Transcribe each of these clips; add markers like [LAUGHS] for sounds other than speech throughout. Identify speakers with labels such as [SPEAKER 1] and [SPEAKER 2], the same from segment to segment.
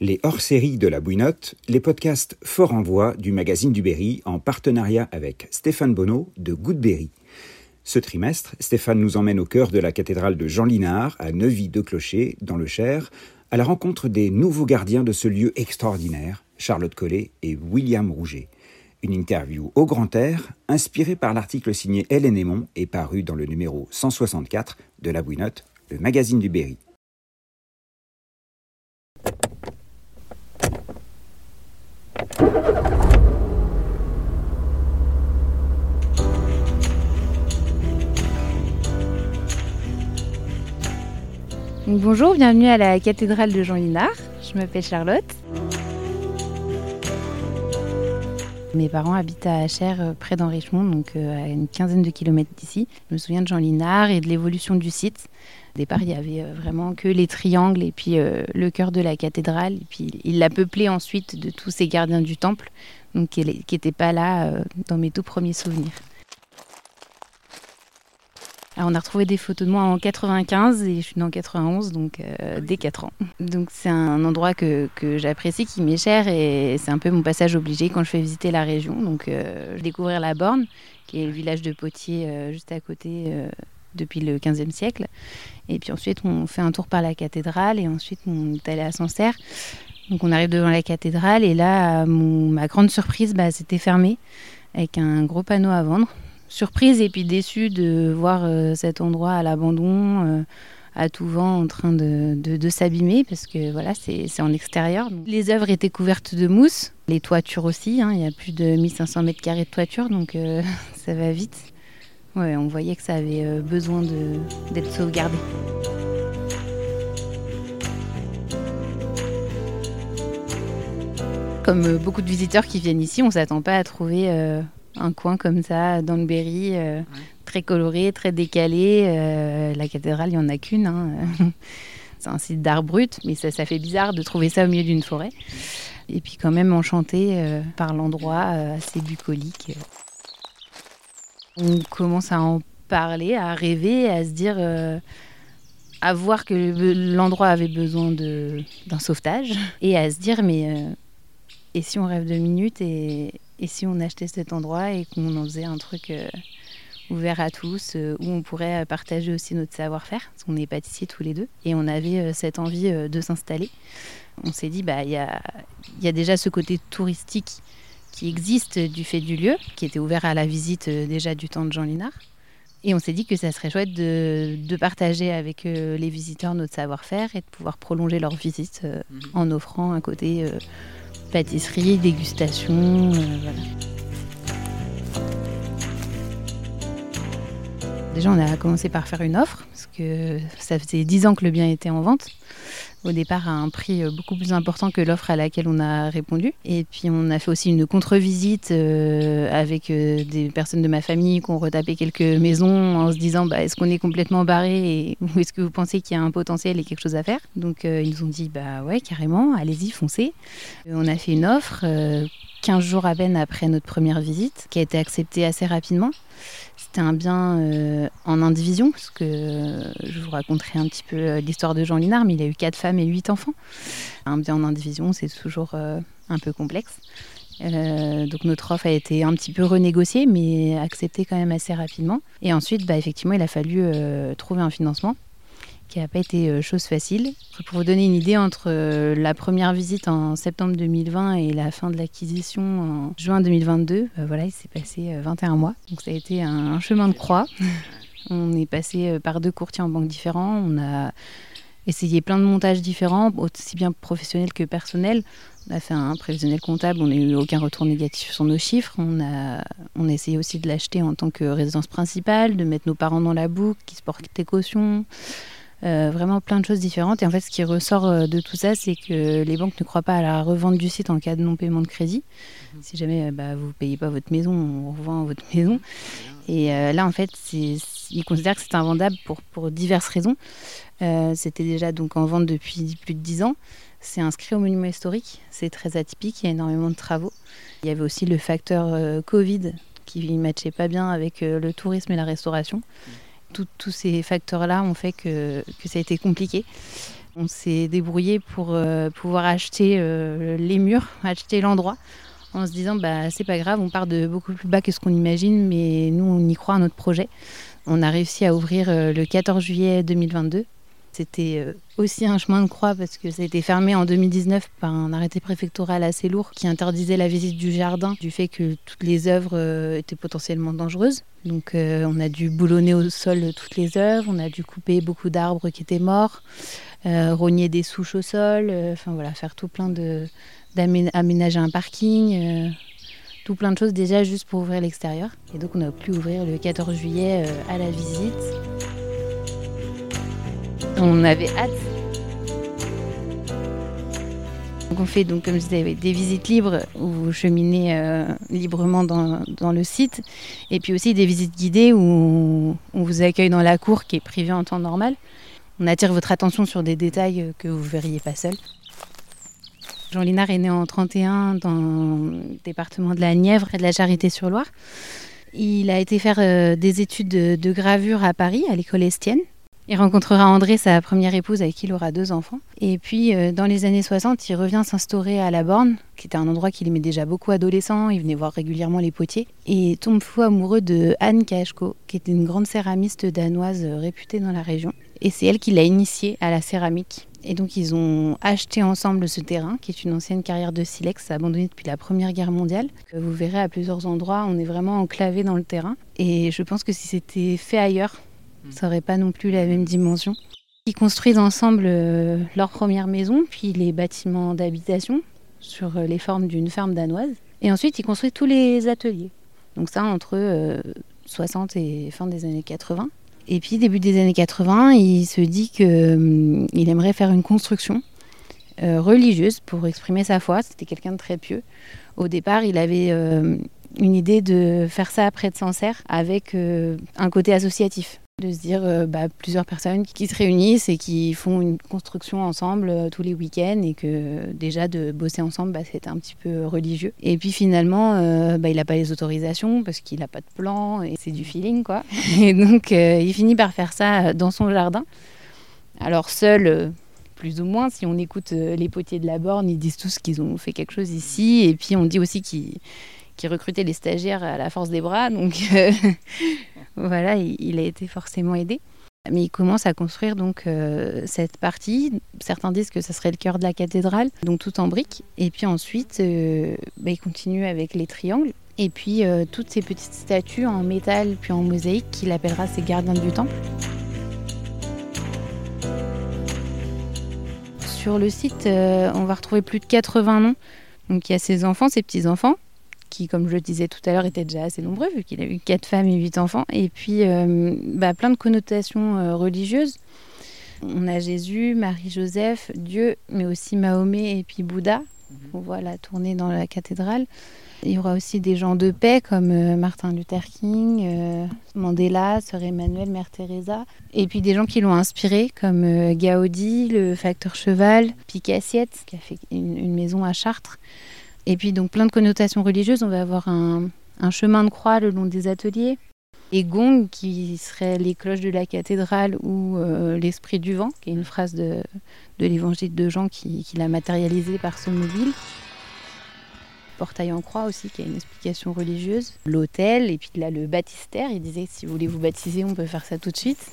[SPEAKER 1] les hors-séries de la Bouinotte, les podcasts Fort en Voix du magazine du Berry en partenariat avec Stéphane Bonneau de Goodberry. Ce trimestre, Stéphane nous emmène au cœur de la cathédrale de Jean Linard, à Neuvy-de-Clocher, dans le Cher, à la rencontre des nouveaux gardiens de ce lieu extraordinaire, Charlotte Collet et William Rouget. Une interview au grand air, inspirée par l'article signé Hélène Aymon et paru dans le numéro 164 de la Bouinotte, le magazine du Berry.
[SPEAKER 2] Bonjour, bienvenue à la cathédrale de Jean Linard. Je m'appelle Charlotte. Mes parents habitent à Achères, euh, près d'Enrichemont, donc euh, à une quinzaine de kilomètres d'ici. Je me souviens de Jean Linard et de l'évolution du site. Au départ, il y avait euh, vraiment que les triangles et puis le cœur de la cathédrale. Puis il l'a peuplé ensuite de tous ces gardiens du temple, donc qui n'étaient pas là dans mes tout premiers souvenirs on a retrouvé des photos de moi en 95 et je suis née en 91, donc euh, dès 4 ans. Donc c'est un endroit que, j'apprécie, qui m'est cher et c'est un peu mon passage obligé quand je fais visiter la région. Donc euh, découvrir la Borne, qui est le village de Potier euh, juste à côté depuis le 15e siècle. Et puis ensuite on fait un tour par la cathédrale et ensuite on est allé à Sancerre. Donc on arrive devant la cathédrale et là, ma grande surprise, bah, c'était fermé avec un gros panneau à vendre surprise et puis déçue de voir euh, cet endroit à l'abandon, euh, à tout vent, en train de, s'abîmer, parce que voilà, c'est en extérieur. les œuvres étaient couvertes de mousse, les toitures aussi, hein, il y a plus de 1500 mètres carrés de toiture, donc euh, [LAUGHS] ça va vite. On voyait que ça avait besoin d'être sauvegardé. Comme beaucoup de visiteurs qui viennent ici, on ne s'attend pas à trouver un coin comme ça dans le Berry, euh, très coloré, très décalé. Euh, la cathédrale, il n'y en a qu'une. Hein. [LAUGHS] C'est un site d'art brut, mais ça, ça, fait bizarre de trouver ça au milieu d'une forêt. Et puis quand même enchanté euh, par l'endroit assez bucolique. On commence à en parler, à rêver, à se dire, à voir que l'endroit avait besoin d'un sauvetage, et à se dire, mais et si on rêve deux minutes et, et si on achetait cet endroit et qu'on en faisait un truc euh, ouvert à tous, euh, où on pourrait euh, partager aussi notre savoir-faire, parce qu'on est pâtissiers tous les deux, et on avait cette envie de s'installer. On s'est dit, bah, il y a, y a déjà ce côté touristique qui existe du fait du lieu, qui était ouvert à la visite déjà du temps de Jean Linard. Et on s'est dit que ça serait chouette de, de partager avec les visiteurs notre savoir-faire et de pouvoir prolonger leur visite mhm. en offrant un côté pâtisserie, dégustation. Euh, Déjà, on a commencé par faire une offre, parce que ça faisait 10 ans que le bien était en vente au départ à un prix euh, beaucoup plus important que l'offre à laquelle on a répondu. Et puis on a fait aussi une contre-visite euh, avec euh, des personnes de ma famille qui ont retapé quelques maisons en se disant bah, est-ce qu'on est complètement barré [LAUGHS] ou est-ce que vous pensez qu'il y a un potentiel et quelque chose à faire? Donc ils nous ont dit bah ouais carrément, allez-y, foncez. On a fait une offre 15 jours à peine après notre première visite qui a été acceptée assez rapidement. C'était un bien euh, en indivision, parce que euh, je vous raconterai un petit peu euh, l'histoire de Jean Linard, mais il a eu quatre femmes et huit enfants. Un bien en indivision, c'est toujours un peu complexe. donc notre offre a été un petit peu renégociée, mais acceptée quand même assez rapidement. Et ensuite, bah, effectivement, il a fallu trouver un financement qui n'a pas été euh, chose facile. Pour vous donner une idée, entre euh, la première visite en septembre 2020 et la fin de l'acquisition en juin 2022, bah voilà, il s'est passé 21 euh, mois. Donc ça a été un chemin de croix. [LAUGHS] On est passé par deux courtiers en banque différents. On a essayé plein de montages différents, aussi bien professionnels que personnels. On a fait un prévisionnel comptable, on n'a eu aucun retour négatif sur nos chiffres. On a, on a essayé aussi de l'acheter en tant que résidence principale, de mettre nos parents dans la boucle, qui se portaient caution. Euh, vraiment plein de choses différentes. Et en fait, ce qui ressort euh, de tout ça, c'est que les banques ne croient pas à la revente du site en cas de non-paiement de crédit. Mhm. Si jamais euh, bah, vous ne payez pas votre maison, on revend votre maison. Et là, en fait, ils considèrent que c'est invendable pour, pour diverses raisons. C'était déjà donc en vente depuis plus de 10 ans. C'est inscrit au monument historique. C'est très atypique. Il y a énormément de travaux. Il y avait aussi le facteur Covid qui ne matchait pas bien avec le tourisme et la restauration. Mhm tous ces facteurs-là ont fait que, ça a été compliqué. On s'est débrouillé pour euh, pouvoir acheter euh, les murs, acheter l'endroit, en se disant bah c'est pas grave, on part de beaucoup plus bas que ce qu'on imagine, mais nous on y croit à notre projet. On a réussi à ouvrir euh, le 14 juillet 2022. C'était aussi un chemin de croix parce que ça a été fermé en 2019 par un arrêté préfectoral assez lourd qui interdisait la visite du jardin du fait que toutes les œuvres étaient potentiellement dangereuses. Donc on a dû boulonner au sol toutes les œuvres, on a dû couper beaucoup d'arbres qui étaient morts. Euh, rogner des souches au sol, euh, enfin voilà, faire tout plein de d'aménager un parking, euh, tout plein de choses déjà juste pour ouvrir l'extérieur. Et donc on a pu ouvrir le 14 juillet à la visite. On avait hâte. On fait donc des visites libres où vous cheminez librement dans, dans, le site et puis aussi des visites guidées où on vous accueille dans la cour qui est privée en temps normal on attire votre attention sur des détails que vous ne verriez pas seul. Jean Linard est né en 31 dans le département de la Nièvre et de la Charité-sur-Loire. Il a été faire euh, des études de, gravure à Paris, à l'école Estienne. Il rencontrera André, sa première épouse, avec qui il aura deux enfants. Et puis, euh, dans les années 60, il revient s'instaurer à La Borne, qui était un endroit qu'il aimait déjà beaucoup adolescent. Il venait voir régulièrement les potiers. Et tombe fou amoureux de Anne Kajko, qui était une grande céramiste danoise réputée dans la région. Et c'est elle qui l'a initié à la céramique. Et donc ils ont acheté ensemble ce terrain, qui est une ancienne carrière de silex abandonnée depuis la Première Guerre mondiale. Vous verrez à plusieurs endroits, on est vraiment enclavé dans le terrain. Et je pense que si c'était fait ailleurs. Ça n'aurait pas non plus la même dimension. Ils construisent ensemble euh, leur première maison, puis les bâtiments d'habitation sur euh, les formes d'une ferme danoise. Et ensuite, ils construisent tous les ateliers. Donc ça, entre 60 euh, et fin des années 80. Et puis, début des années 80, il se dit qu'il aimerait faire une construction religieuse pour exprimer sa foi. C'était quelqu'un de très pieux. Au départ, il avait une idée de faire ça près de Sancerre avec un côté associatif de se dire euh, bah, plusieurs personnes qui se réunissent et qui font une construction ensemble euh, tous les week-ends et que déjà de bosser ensemble bah, c'est un petit peu religieux. Et puis finalement euh, bah, il n'a pas les autorisations parce qu'il n'a pas de plan et c'est du feeling quoi. [LAUGHS] Et donc il finit par faire ça dans son jardin. Alors seul plus ou moins si on écoute les potiers de la borne ils disent tous qu'ils ont fait quelque chose ici. Et puis on dit aussi qu'ils qui recrutait les stagiaires à la force des bras. Donc [LAUGHS] voilà, il, a été forcément aidé. Mais il commence à construire donc euh, cette partie. Certains disent que ce serait le cœur de la cathédrale, donc tout en briques. Et puis ensuite, euh, bah, il continue avec les triangles. Et puis euh, toutes ces petites statues en métal puis en mosaïque qu'il appellera ses gardiens du temple. Sur le site, on va retrouver plus de 80 noms. Donc il y a ses enfants, ses petits-enfants, qui, comme je le disais tout à l'heure, était déjà assez nombreux, vu qu'il a eu quatre femmes et huit enfants. Et puis, euh, bah, plein de connotations euh, religieuses. On a Jésus, Marie-Joseph, Dieu, mais aussi Mahomet et puis Bouddha. Mhm. On voit la tournée dans la cathédrale. Il y aura aussi des gens de paix comme euh, Martin Luther King, Mandela, Sœur Emmanuel, Mère Teresa. Et puis des gens qui l'ont inspiré comme Gaudi, le facteur cheval, Picassiette, qui a fait une maison à Chartres. Et puis donc plein de connotations religieuses. On va avoir un, chemin de croix le long des ateliers. Et gong, qui serait les cloches de la cathédrale ou euh, l'esprit du vent, qui est une phrase de, l'évangile de Jean qui, l'a matérialisé par son mobile. Portail en croix aussi, qui a une explication religieuse. L'autel, et puis là le baptistère. Il disait si vous voulez vous baptiser, on peut faire ça tout de suite.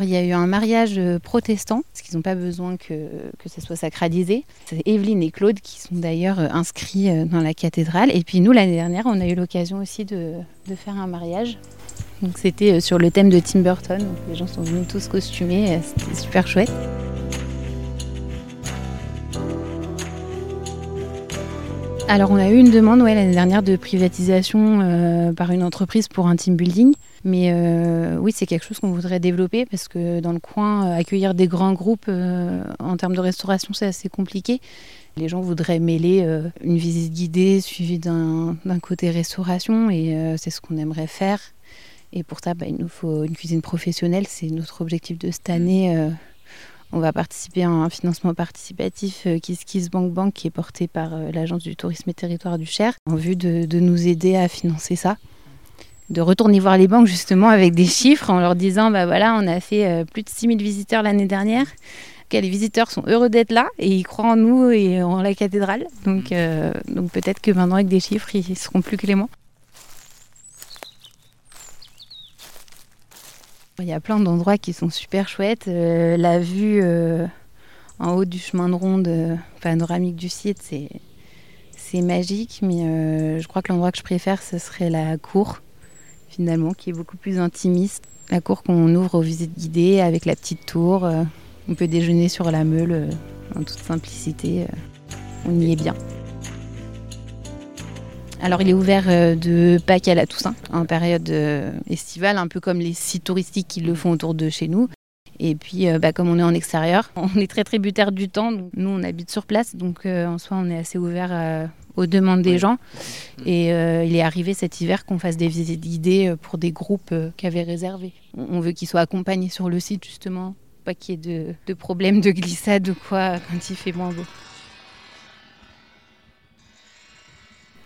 [SPEAKER 2] Il y a eu un mariage euh, protestant, parce qu'ils n'ont pas besoin que, que ça soit sacralisé. C'est Evelyne et Claude qui sont d'ailleurs euh, inscrits euh, dans la cathédrale. Et puis nous, l'année dernière, on a eu l'occasion aussi de, de, faire un mariage. Donc c'était sur le thème de Tim Burton. les gens sont venus tous costumés, c'était super chouette. Alors on a eu une demande ouais, l'année dernière de privatisation par une entreprise pour un team building. Mais euh, oui, c'est quelque chose qu'on voudrait développer parce que dans le coin, euh, accueillir des grands groupes euh, en termes de restauration, c'est assez compliqué. Les gens voudraient mêler une visite guidée suivie d'un côté restauration et c'est ce qu'on aimerait faire. Et pour ça, bah, il nous faut une cuisine professionnelle. C'est notre objectif de cette année. On va participer à un financement participatif Kiss Kiss Bank Bank qui est porté par l'Agence du tourisme et territoire du Cher en vue de nous aider à financer ça. de retourner voir les banques justement avec des chiffres en leur disant bah voilà, on a fait plus de 6000 visiteurs l'année dernière. Que les visiteurs sont heureux d'être là et ils croient en nous et en la cathédrale. Donc, donc peut-être que maintenant, avec des chiffres, ils seront plus cléments. Il y a plein d'endroits qui sont super chouettes. Euh, la vue euh, en haut du chemin de ronde euh, panoramique du site, c'est, c'est magique. Mais je crois que l'endroit que je préfère, ce serait la cour, finalement, qui est beaucoup plus intimiste. La cour qu'on ouvre aux visites guidées avec la petite tour. on peut déjeuner sur la meule en toute simplicité. on y est bien. Alors il est ouvert euh, de Pâques à la Toussaint, en période euh, estivale, un peu comme les sites touristiques qui le font autour de chez nous. Et puis, euh, bah, comme on est en extérieur, [LAUGHS] on est très tributaire du temps. Nous, on habite sur place, donc en soi, on est assez ouvert aux demandes des gens. Et il est arrivé cet hiver qu'on fasse des visites guidées pour des groupes qui avaient réservé. On veut qu'ils soient accompagnés sur le site, justement, pas qu'il y ait de, de problèmes de glissade ou quoi [LAUGHS] quand il fait moins beau.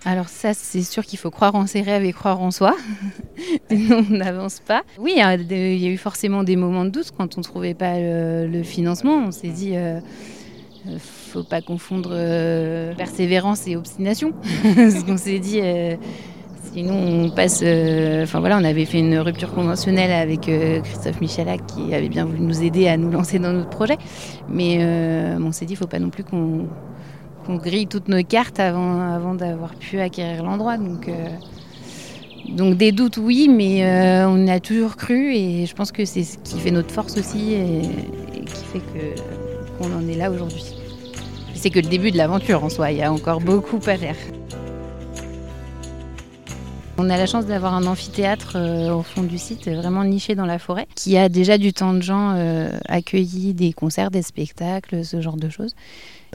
[SPEAKER 2] Alors ça, c'est sûr qu'il faut croire en ses rêves et croire en soi. [LAUGHS] Sinon, on n'avance pas. Oui, il y, a eu forcément des moments de doute quand on ne trouvait pas le, financement. On s'est dit, euh, euh faut pas confondre euh, persévérance et obstination. [LAUGHS] Parce qu'on s'est dit, euh, sinon on passe... Enfin voilà, on avait fait une rupture conventionnelle avec Christophe Michalak qui avait bien voulu nous aider à nous lancer dans notre projet. Mais on s'est dit, faut pas non plus qu'on qu'on grille toutes nos cartes avant, d'avoir pu acquérir l'endroit. Donc, euh, des doutes, oui, mais euh, on a toujours cru et je pense que c'est ce qui fait notre force aussi et, qui fait que, qu'on en est là aujourd'hui. C'est que le début de l'aventure en soi, il y a encore beaucoup à faire. On a la chance d'avoir un amphithéâtre euh, au fond du site, vraiment niché dans la forêt, qui a déjà du temps de gens accueilli des concerts, des spectacles, ce genre de choses.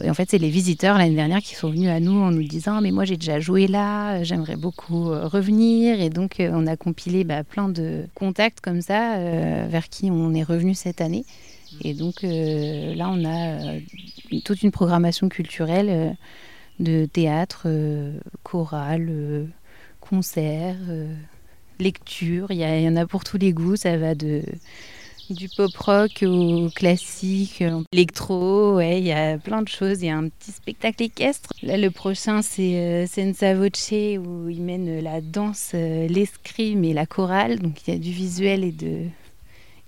[SPEAKER 2] Et en fait, c'est les visiteurs l'année dernière qui sont venus à nous en nous disant Mais moi, j'ai déjà joué là, j'aimerais beaucoup euh, revenir. Et donc, euh, on a compilé bah, plein de contacts comme ça euh, vers qui on est revenu cette année. Et donc, là, on a toute une programmation culturelle de théâtre, chorale, concerts, lecture. Il y, en a pour tous les goûts. Ça va de du pop rock au classique, électro, ouais, il y a plein de choses. Il y a un petit spectacle équestre. Là, le prochain, c'est euh, Senza Voce, où ils mènent la danse, euh, l'escrime et la chorale. Donc, il y a du visuel et de,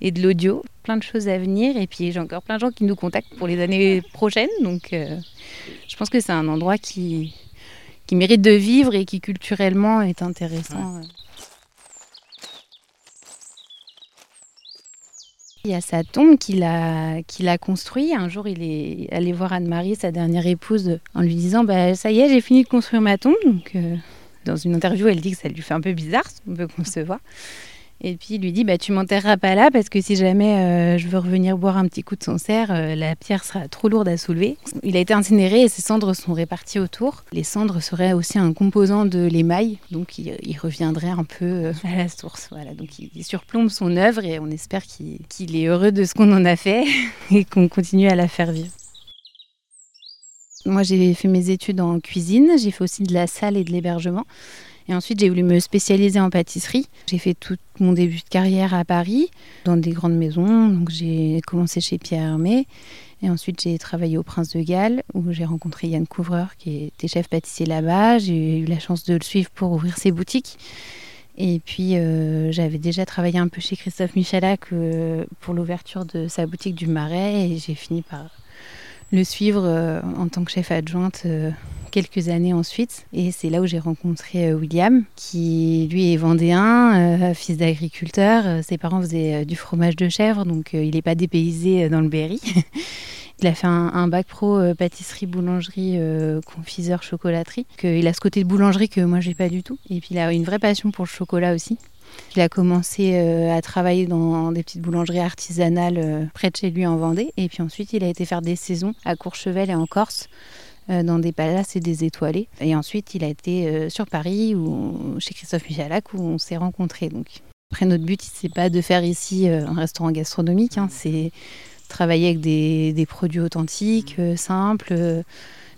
[SPEAKER 2] et de l'audio. Plein de choses à venir. Et puis, j'ai encore plein de gens qui nous contactent pour les années prochaines. Donc, euh, je pense que c'est un endroit qui, qui mérite de vivre et qui culturellement est intéressant. Il y a sa tombe qu'il a, qu'il a construit. Un jour, il est allé voir Anne-Marie, sa dernière épouse, en lui disant bah, Ça y est, j'ai fini de construire ma tombe. Donc, euh, dans une interview, elle dit que ça lui fait un peu bizarre, on peut concevoir. Et puis il lui dit bah, Tu m'enterreras pas là parce que si jamais euh, je veux revenir boire un petit coup de Sancerre, euh, la pierre sera trop lourde à soulever. Il a été incinéré et ses cendres sont réparties autour. Les cendres seraient aussi un composant de l'émail, donc il, reviendrait un peu euh, à la source. Voilà, donc il, surplombe son œuvre et on espère qu'il est heureux de ce qu'on en a fait [LAUGHS] et qu'on continue à la faire vivre. Moi, j'ai fait mes études en cuisine, j'ai fait aussi de la salle et de l'hébergement. Et ensuite, j'ai voulu me spécialiser en pâtisserie. J'ai fait tout mon début de carrière à Paris, dans des grandes maisons. Donc, j'ai commencé chez Pierre Hermé. Et ensuite, j'ai travaillé au Prince de Galles, où j'ai rencontré Yann Couvreur, qui était chef pâtissier là-bas. J'ai eu la chance de le suivre pour ouvrir ses boutiques. Et puis, euh, j'avais déjà travaillé un peu chez Christophe Michalak euh, pour l'ouverture de sa boutique du Marais. Et j'ai fini par le suivre euh, en tant que chef adjointe quelques années ensuite. Et c'est là où j'ai rencontré euh, William, qui lui est vendéen, euh, fils d'agriculteur. Euh, ses parents faisaient du fromage de chèvre, donc il n'est pas dépaysé dans le Berry. [LAUGHS] Il a fait un, bac pro pâtisserie, boulangerie, confiseur, chocolaterie. il a ce côté de boulangerie que moi j'ai pas du tout. Et puis il a une vraie passion pour le chocolat aussi. Il a commencé à travailler dans des petites boulangeries artisanales près de chez lui en Vendée. Et puis ensuite, il a été faire des saisons à Courchevel et en Corse euh, dans des palaces et des étoilés. Et ensuite, il a été euh, sur Paris, ou chez Christophe Michalak, où on s'est rencontrés. Donc. Après, notre but, c'est pas de faire ici euh, un restaurant gastronomique, hein, c'est travailler avec des, produits authentiques, simples,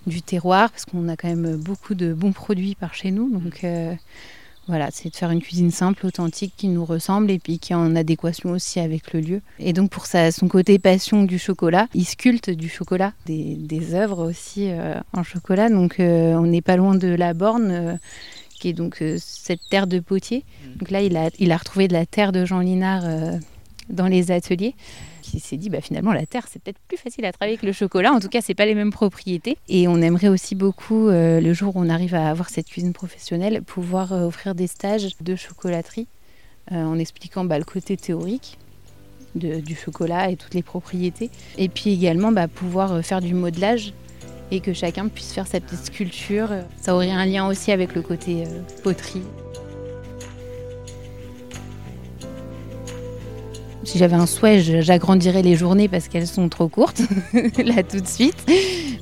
[SPEAKER 2] du terroir, parce qu'on a quand même beaucoup de bons produits par chez nous. Voilà, c'est de faire une cuisine simple, authentique, qui nous ressemble et puis qui est en adéquation aussi avec le lieu. Et donc pour sa, son côté passion du chocolat, il sculpte du chocolat, des, des œuvres aussi euh, en chocolat. Donc euh, on n'est pas loin de la borne. Euh, qui est donc cette terre de potier. Mm. Donc là, il a, il a retrouvé de la terre de Jean Linard dans les ateliers qui s'est dit bah, finalement la terre c'est peut-être plus facile à travailler que le chocolat. En tout cas, c'est pas les mêmes propriétés. Et on aimerait aussi beaucoup, euh, le jour où on arrive à avoir cette cuisine professionnelle, pouvoir euh, offrir des stages de chocolaterie euh, en expliquant bah, le côté théorique. du chocolat et toutes les propriétés. Et puis également bah, pouvoir faire du modelage et que chacun puisse faire sa petite sculpture. Ça aurait un lien aussi avec le côté poterie. Si j'avais un souhait, j'agrandirais les journées parce qu'elles sont trop courtes, [LAUGHS] là tout de suite.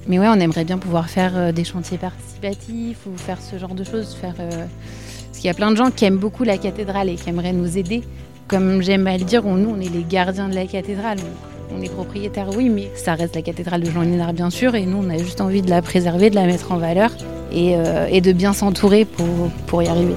[SPEAKER 2] Mais ouais, on aimerait bien pouvoir faire euh, des chantiers participatifs ou faire ce genre de choses. Euh, Parce qu'il y a plein de gens qui aiment beaucoup la cathédrale et qui aimeraient nous aider. Comme j'aime à le dire, nous, on est les gardiens de la cathédrale. On est propriétaire, oui, mais ça reste la cathédrale de Jean Lénard, bien sûr. Et nous, on a juste envie de la préserver, de la mettre en valeur et, euh, de bien s'entourer pour, pour y arriver.